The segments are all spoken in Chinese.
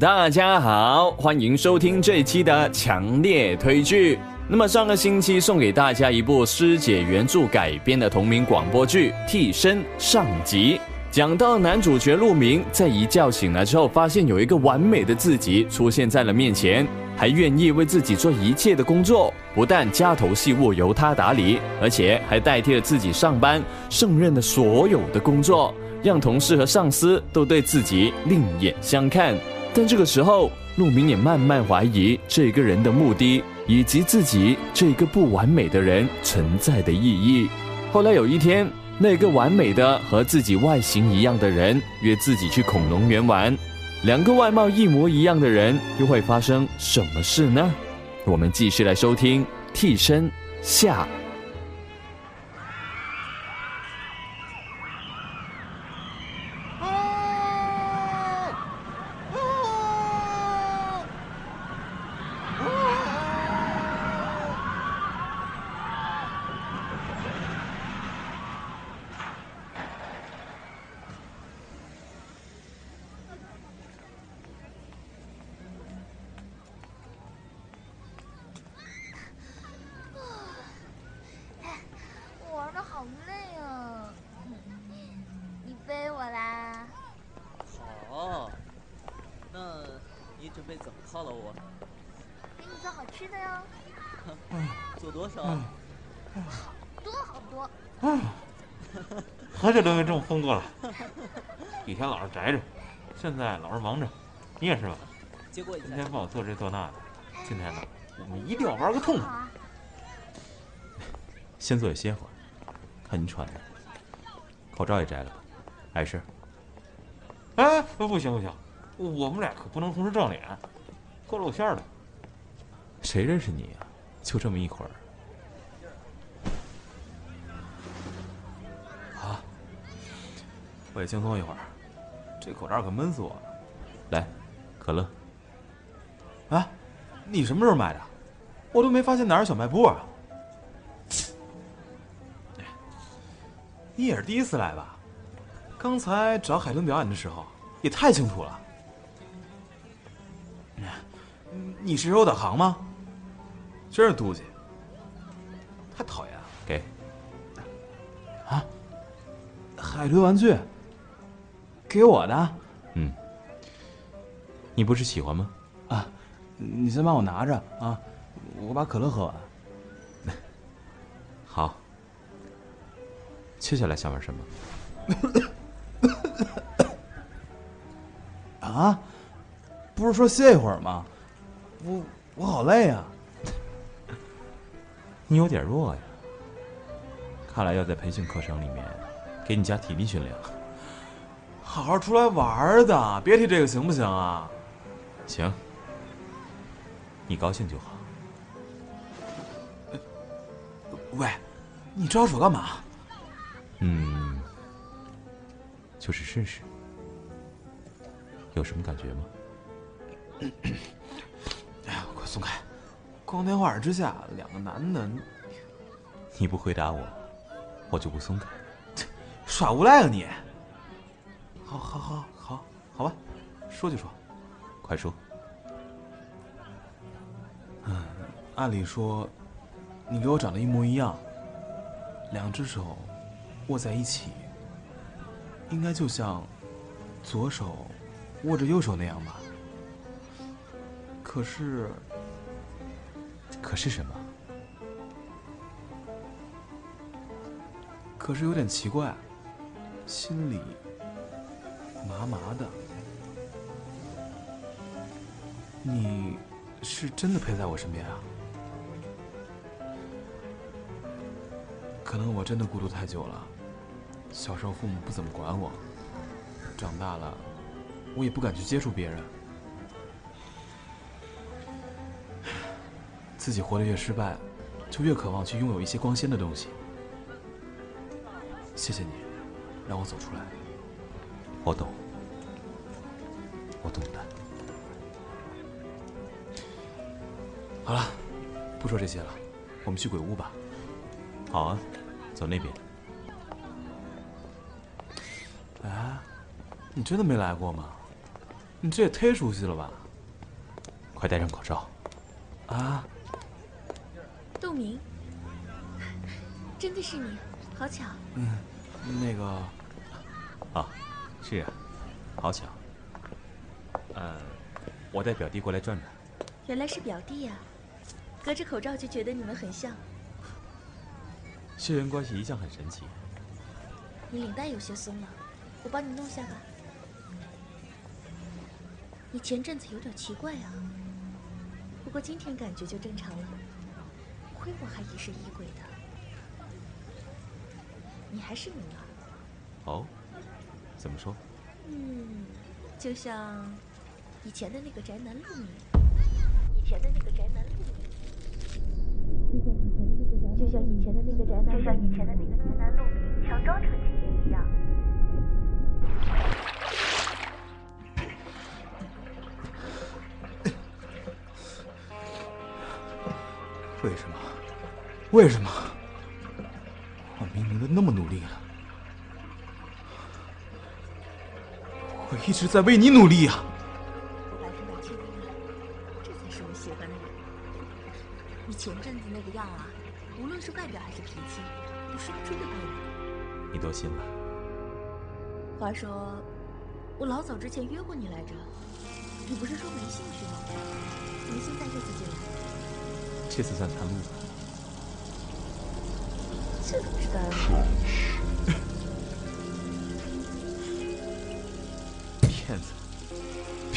大家好，欢迎收听这一期的强烈推剧。那么上个星期送给大家一部师姐原著改编的同名广播剧《替身》上集，讲到男主角陆明在一觉醒来之后，发现有一个完美的自己出现在了面前，还愿意为自己做一切的工作，不但家头细务由他打理，而且还代替了自己上班，胜任了所有的工作，让同事和上司都对自己另眼相看。但这个时候，陆明也慢慢怀疑这个人的目的。以及自己这个不完美的人存在的意义。后来有一天，那个完美的和自己外形一样的人约自己去恐龙园玩，两个外貌一模一样的人又会发生什么事呢？我们继续来收听《替身下》。这东西这么疯过了，以前老是宅着，现在老是忙着，你也是吧？今天帮我做这做那的，今天呢，我们一定要玩个痛快。先坐下歇会儿，看你喘的，口罩也摘了吧，碍事。哎，不行不行，我们俩可不能同时撞脸，够露馅的。谁认识你啊？就这么一会儿。我也轻松一会儿，这口罩可闷死我了。来，可乐。啊，你什么时候买的？我都没发现哪有小卖部啊。你也是第一次来吧？刚才找海豚表演的时候，也太清楚了。你是有导航吗？真是妒忌，太讨厌了。给。啊，海豚玩具。给我的，嗯，你不是喜欢吗？啊，你先帮我拿着啊，我把可乐喝完。好，接下来想玩什么？啊，不是说歇一会儿吗？我我好累啊。你有点弱呀，看来要在培训课程里面给你加体力训练了。好好出来玩的，别提这个行不行啊？行，你高兴就好。喂，你招手干嘛？嗯，就是试试，有什么感觉吗？哎呀，快松开！光天化日之下，两个男的，你不回答我，我就不松开。耍无赖啊你！好，好，好，好，好吧，说就说，快说。嗯，按理说，你给我长得一模一样，两只手握在一起，应该就像左手握着右手那样吧？可是，可是什么？可是有点奇怪，心里。麻麻的，你是真的陪在我身边啊？可能我真的孤独太久了，小时候父母不怎么管我，长大了我也不敢去接触别人，自己活得越失败，就越渴望去拥有一些光鲜的东西。谢谢你，让我走出来。我懂，我懂的。好了，不说这些了，我们去鬼屋吧。好啊，走那边。哎，你真的没来过吗？你这也忒熟悉了吧？快戴上口罩。啊，杜明，真的是你，好巧。嗯，那个，啊，好巧。呃，我带表弟过来转转。原来是表弟呀，隔着口罩就觉得你们很像。血缘关系一向很神奇。你领带有些松了，我帮你弄下吧。你前阵子有点奇怪啊，不过今天感觉就正常了。亏我还疑神疑鬼的，你还是你啊。哦，怎么说？嗯，就像以前的那个宅男陆明，以前的那个宅男陆明，就像以前的那个宅男，就像以前的那个宅男陆明，强装成亲人一样。为什么？为什么？一直在为你努力呀！我百分百确定了，这才是我喜欢的人。你前阵子那个样啊，无论是外表还是脾气，都说不出的别人。你多心了？话说，我老早之前约过你来着，你不是说没兴趣吗？怎么现在这次就来？这次算探路吧。这可是当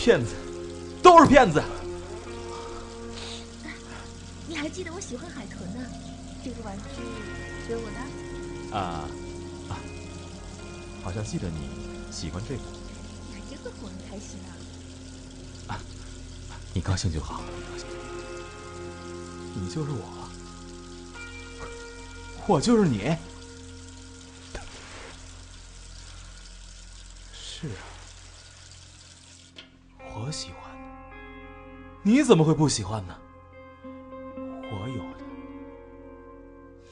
骗子，都是骗子！你还记得我喜欢海豚呢？这个玩具给我的。啊啊，好像记得你喜欢这个。你还真会哄人开心啊！啊，你高兴就好。你就是我，我就是你。你怎么会不喜欢呢？我有的，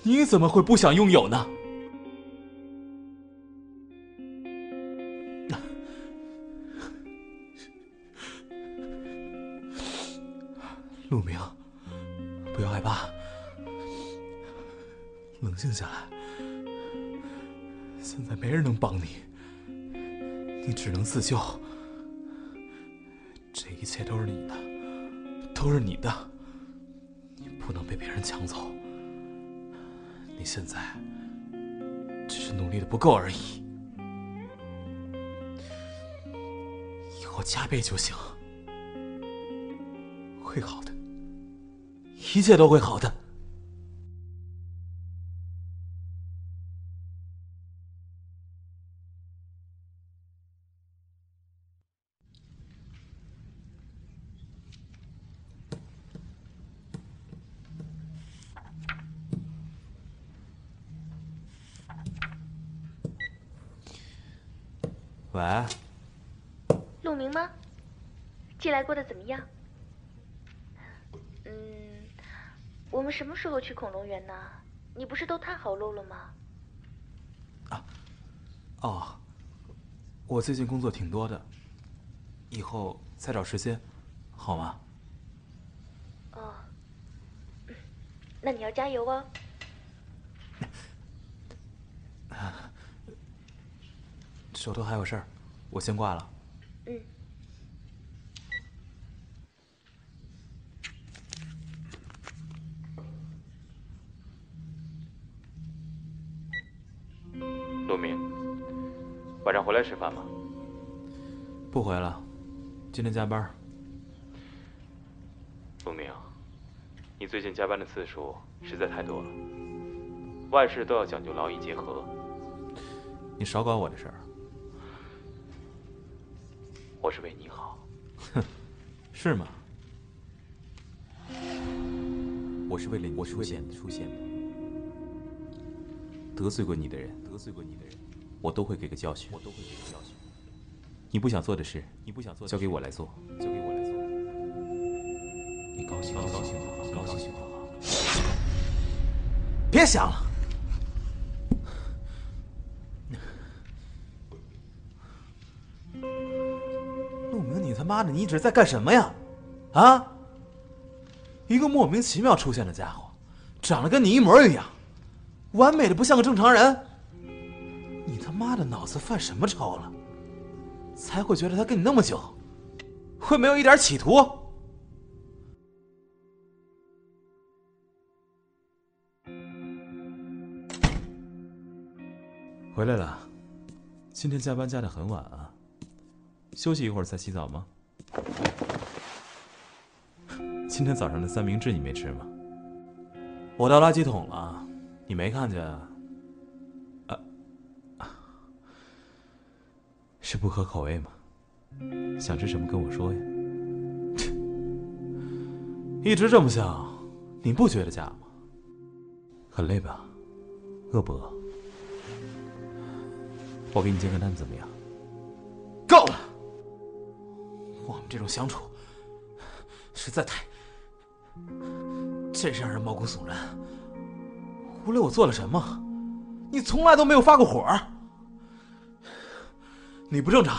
你怎么会不想拥有呢？陆明。不要害怕，冷静下来。现在没人能帮你，你只能自救。这一切都是你的，都是你的，你不能被别人抢走。你现在只是努力的不够而已，以后加倍就行，会好的。一切都会好的。喂，陆明吗？近来过得怎么样？嗯我们什么时候去恐龙园呢？你不是都探好路了吗？啊，哦，我最近工作挺多的，以后再找时间，好吗？哦，那你要加油哦。手头还有事儿，我先挂了。嗯。陆明晚上回来吃饭吗？不回了，今天加班。陆明，你最近加班的次数实在太多了，万事都要讲究劳逸结合。你少管我的事儿。我是为你好。哼，是吗？我是为了你出现出现的。得罪过你的人，得罪过你的人。我都会给个教训。我都会给个教训。你不想做的事，你不想做，交给我来做，交给我来做。你高兴，高兴就好，高兴就好。别想了，妈的你一直在干什么呀？啊？一个莫名其妙出现的家伙，长得跟你一模一样，完美的不像个正常人。你他妈的脑子犯什么抽了？才会觉得他跟你那么久，会没有一点企图？回来了，今天加班加的很晚啊。休息一会儿再洗澡吗？今天早上的三明治你没吃吗？我倒垃圾桶了，你没看见？啊，是不合口味吗？想吃什么跟我说呀。一直这么想，你不觉得假吗？很累吧？饿不饿？我给你煎个蛋怎么样？这种相处实在太……真是让人毛骨悚然。无论我做了什么，你从来都没有发过火。你不正常，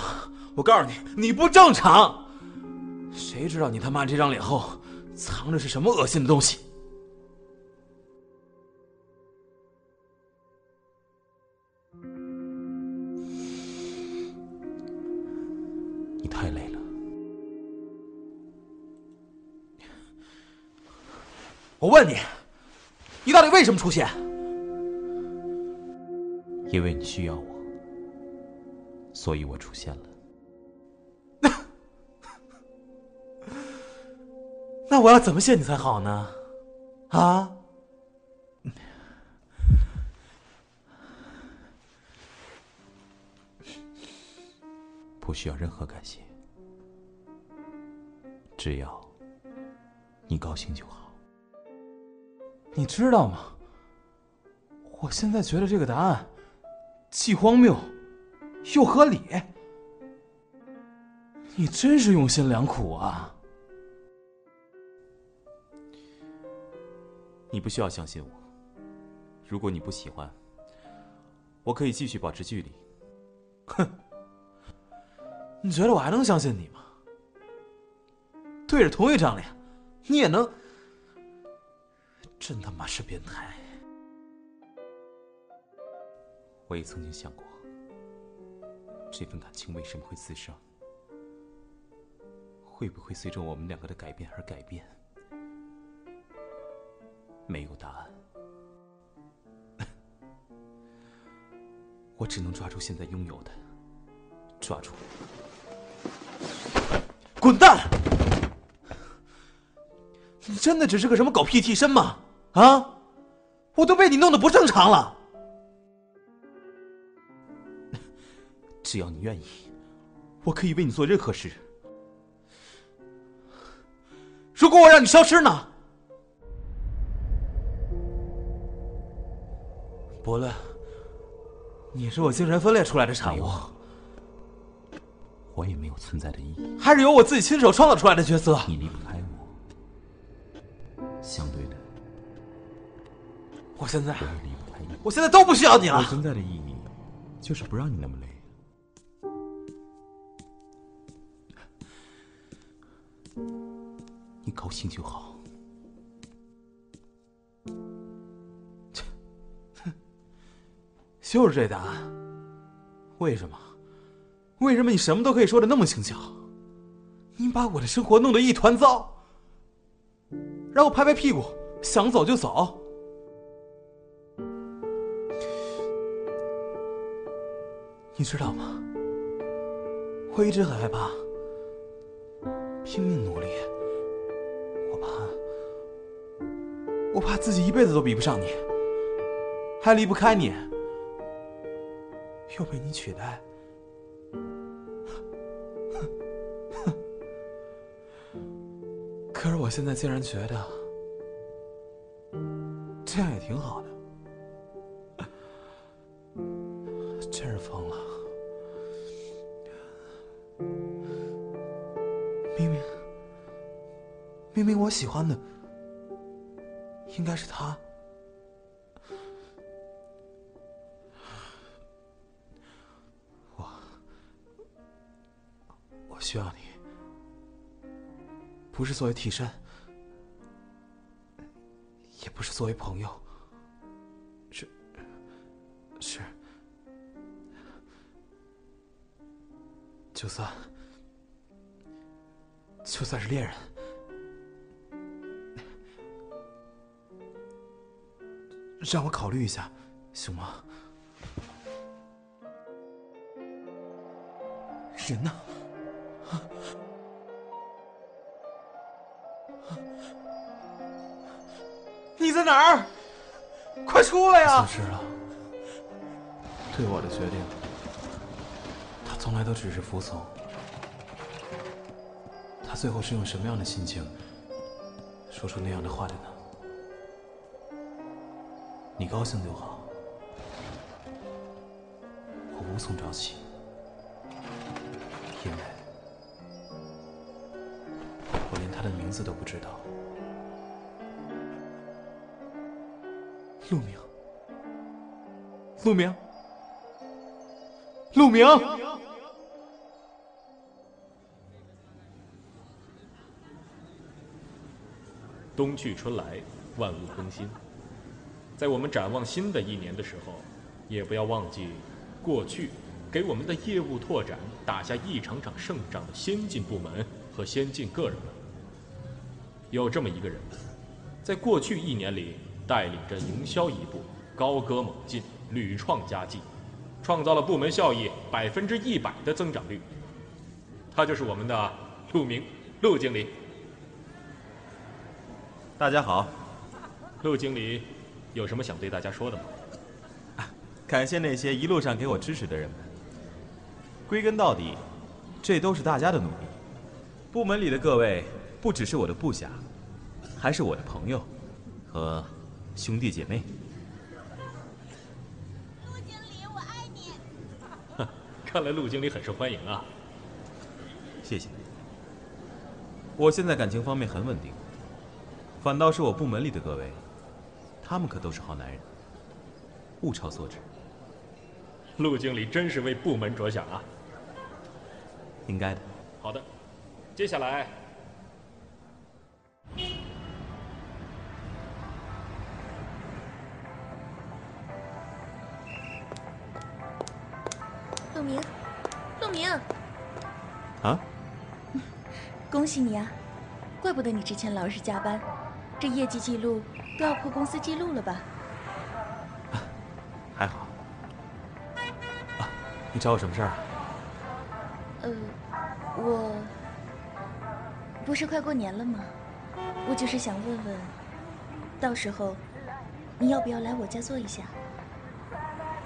我告诉你，你不正常。谁知道你他妈这张脸后藏着是什么恶心的东西？问你，你到底为什么出现？因为你需要我，所以我出现了。那我要怎么谢你才好呢？啊？不需要任何感谢，只要你高兴就好。你知道吗？我现在觉得这个答案既荒谬又合理。你真是用心良苦啊！你不需要相信我。如果你不喜欢，我可以继续保持距离。哼，你觉得我还能相信你吗？对着同一张脸，你也能？真他妈是变态！我也曾经想过，这份感情为什么会滋生？会不会随着我们两个的改变而改变？没有答案，我只能抓住现在拥有的，抓住！滚蛋！你真的只是个什么狗屁替身吗？啊！我都被你弄得不正常了。只要你愿意，我可以为你做任何事。如果我让你消失呢？伯乐，你是我精神分裂出来的产物，我也没有存在的意义，还是由我自己亲手创造出来的角色。你离不开我，相对的，我现在我现在都不需要你了。我存在的意义，就是不让你那么累。你高兴就好。切，哼，就是这答案。为什么？为什么你什么都可以说的那么轻巧？你把我的生活弄得一团糟，然后拍拍屁股，想走就走。你知道吗？我一直很害怕，拼命努力，我怕，我怕自己一辈子都比不上你，还离不开你，又被你取代。可是我现在竟然觉得，这样也挺好的。喜欢的应该是他，我，我需要你。不是作为替身，也不是作为朋友，是是，就算就算是恋人，让我考虑一下，行吗？人呢？你在哪儿？快出来呀！对我的决定，他从来都只是服从。他最后是用什么样的心情说出那样的话的呢？你高兴就好，我无从找起，因为我连他的名字都不知道。陆明，陆明，陆明。冬去春来，万物更新。在我们展望新的一年的时候，也不要忘记过去给我们的业务拓展打下一场场胜仗的先进部门和先进个人们。有这么一个人，在过去一年里。带领着营销一部高歌猛进，屡创佳绩，创造了部门效益百分之一百的增长率。他就是我们的陆明，陆经理。大家好，陆经理，有什么想对大家说的吗？感谢那些一路上给我支持的人们。归根到底，这都是大家的努力。部门里的各位，不只是我的部下，还是我的朋友和。兄弟姐妹，陆经理，我爱你。看来陆经理很受欢迎啊。谢谢。我现在感情方面很稳定，反倒是我部门里的各位，他们可都是好男人，物超所值。陆经理真是为部门着想啊。应该的。好的，接下来。陆明，陆明，啊！恭喜你啊！怪不得你之前老是加班，这业绩记录都要破公司记录了吧？还好。啊，你找我什么事儿啊？呃，我不是快过年了吗？我就是想问问，到时候你要不要来我家坐一下？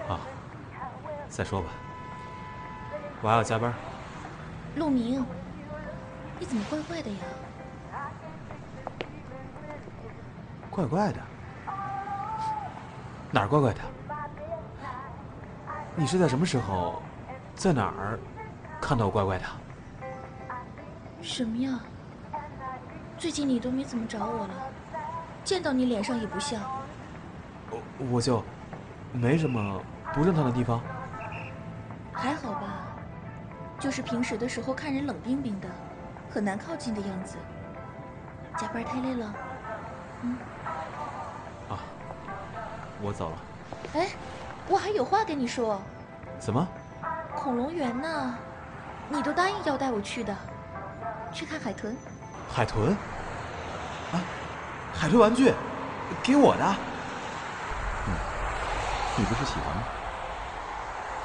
啊，再说吧。我还要加班。陆明，你怎么怪怪的呀？怪怪的？哪儿怪怪的？你是在什么时候，在哪儿看到我怪怪的？什么呀？最近你都没怎么找我了，见到你脸上也不笑。我我就没什么不正常的地方。还好吧。就是平时的时候看人冷冰冰的，很难靠近的样子。加班太累了，嗯。啊，我走了。哎，我还有话跟你说。怎么？恐龙园呢？你都答应要带我去的，去看海豚。海豚？啊，海豚玩具，给我的。嗯，你不是喜欢吗？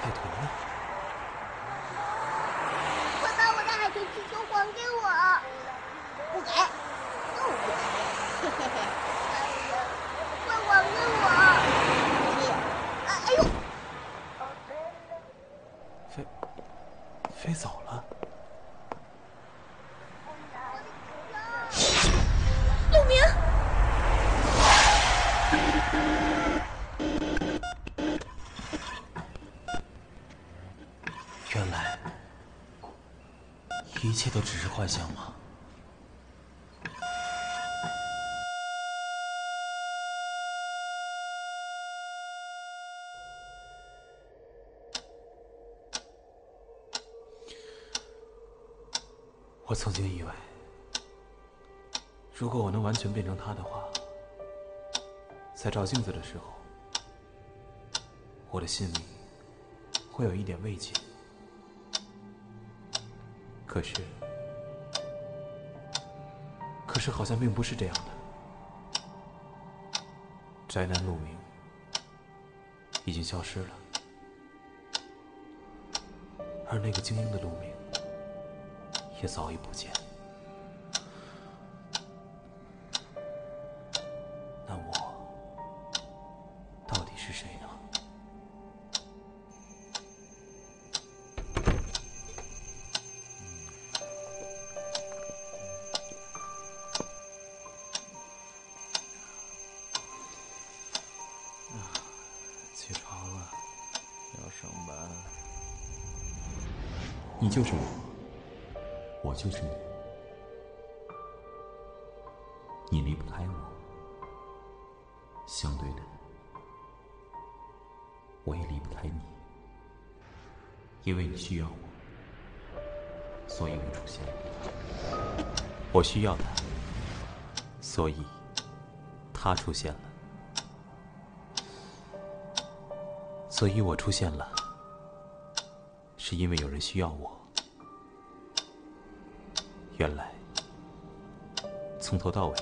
海豚呢？飞走了，陆明，原来一切都只是幻想吗？我曾经以为，如果我能完全变成他的话，在照镜子的时候，我的心里会有一点慰藉。可是，可是好像并不是这样的。宅男陆明已经消失了，而那个精英的陆明也早已不见。那我到底是谁呢？起床了，要上班。你就是我，我就是你，你离不开我。相对的，我也离不开你，因为你需要我，所以我出现了。我需要他，所以他出现了，所以我出现了，是因为有人需要我。原来，从头到尾，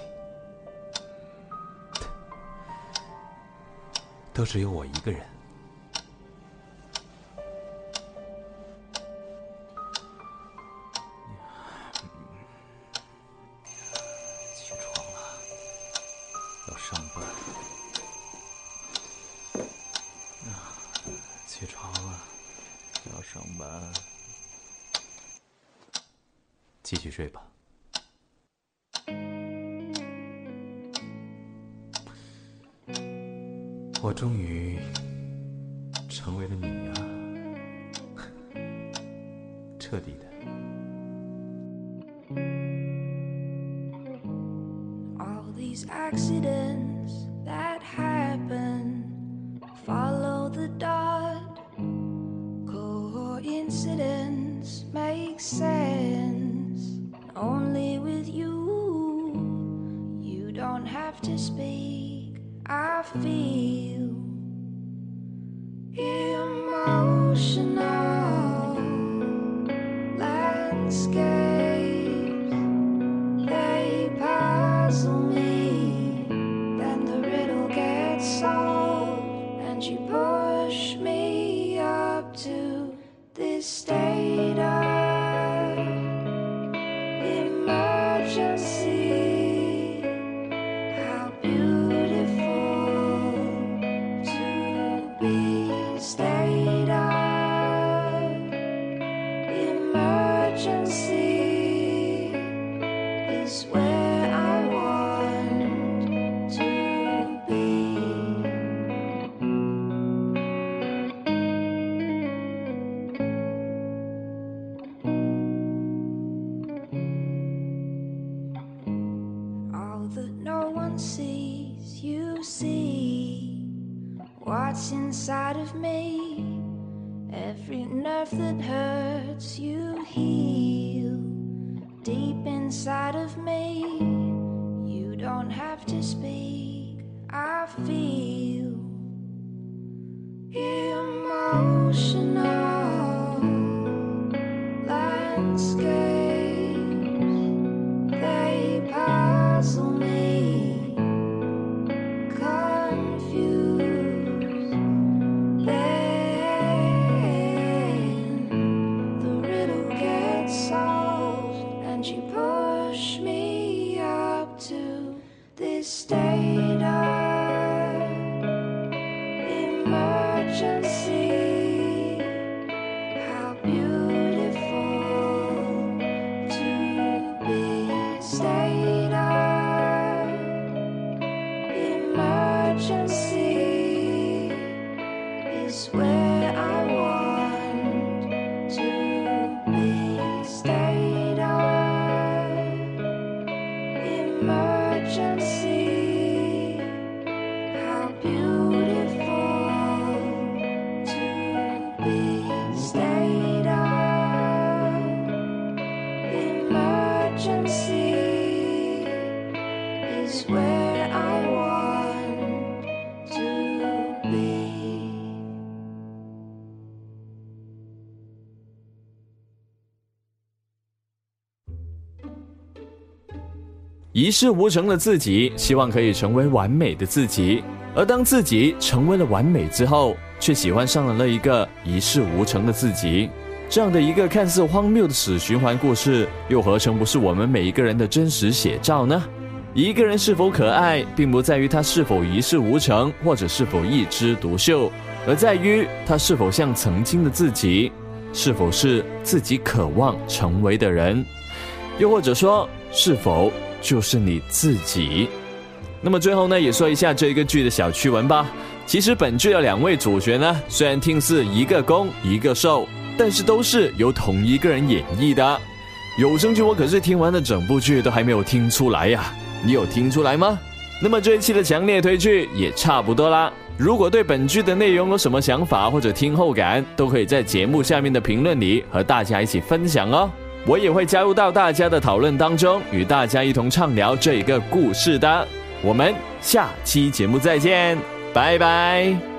都只有我一个人。it is. 一事无成的自己，希望可以成为完美的自己。而当自己成为了完美之后，却喜欢上了那一个一事无成的自己。这样的一个看似荒谬的死循环故事，又何尝不是我们每一个人的真实写照呢？一个人是否可爱，并不在于他是否一事无成，或者是否一枝独秀，而在于他是否像曾经的自己，是否是自己渴望成为的人，又或者说，是否就是你自己？那么最后呢，也说一下这一个剧的小趣闻吧。其实本剧的两位主角呢，虽然听似一个攻一个受，但是都是由同一个人演绎的。有声剧我可是听完了整部剧都还没有听出来呀，你有听出来吗？那么这一期的强烈推剧也差不多啦。如果对本剧的内容有什么想法或者听后感，都可以在节目下面的评论里和大家一起分享哦。我也会加入到大家的讨论当中，与大家一同畅聊这一个故事的。我们下期节目再见，拜拜。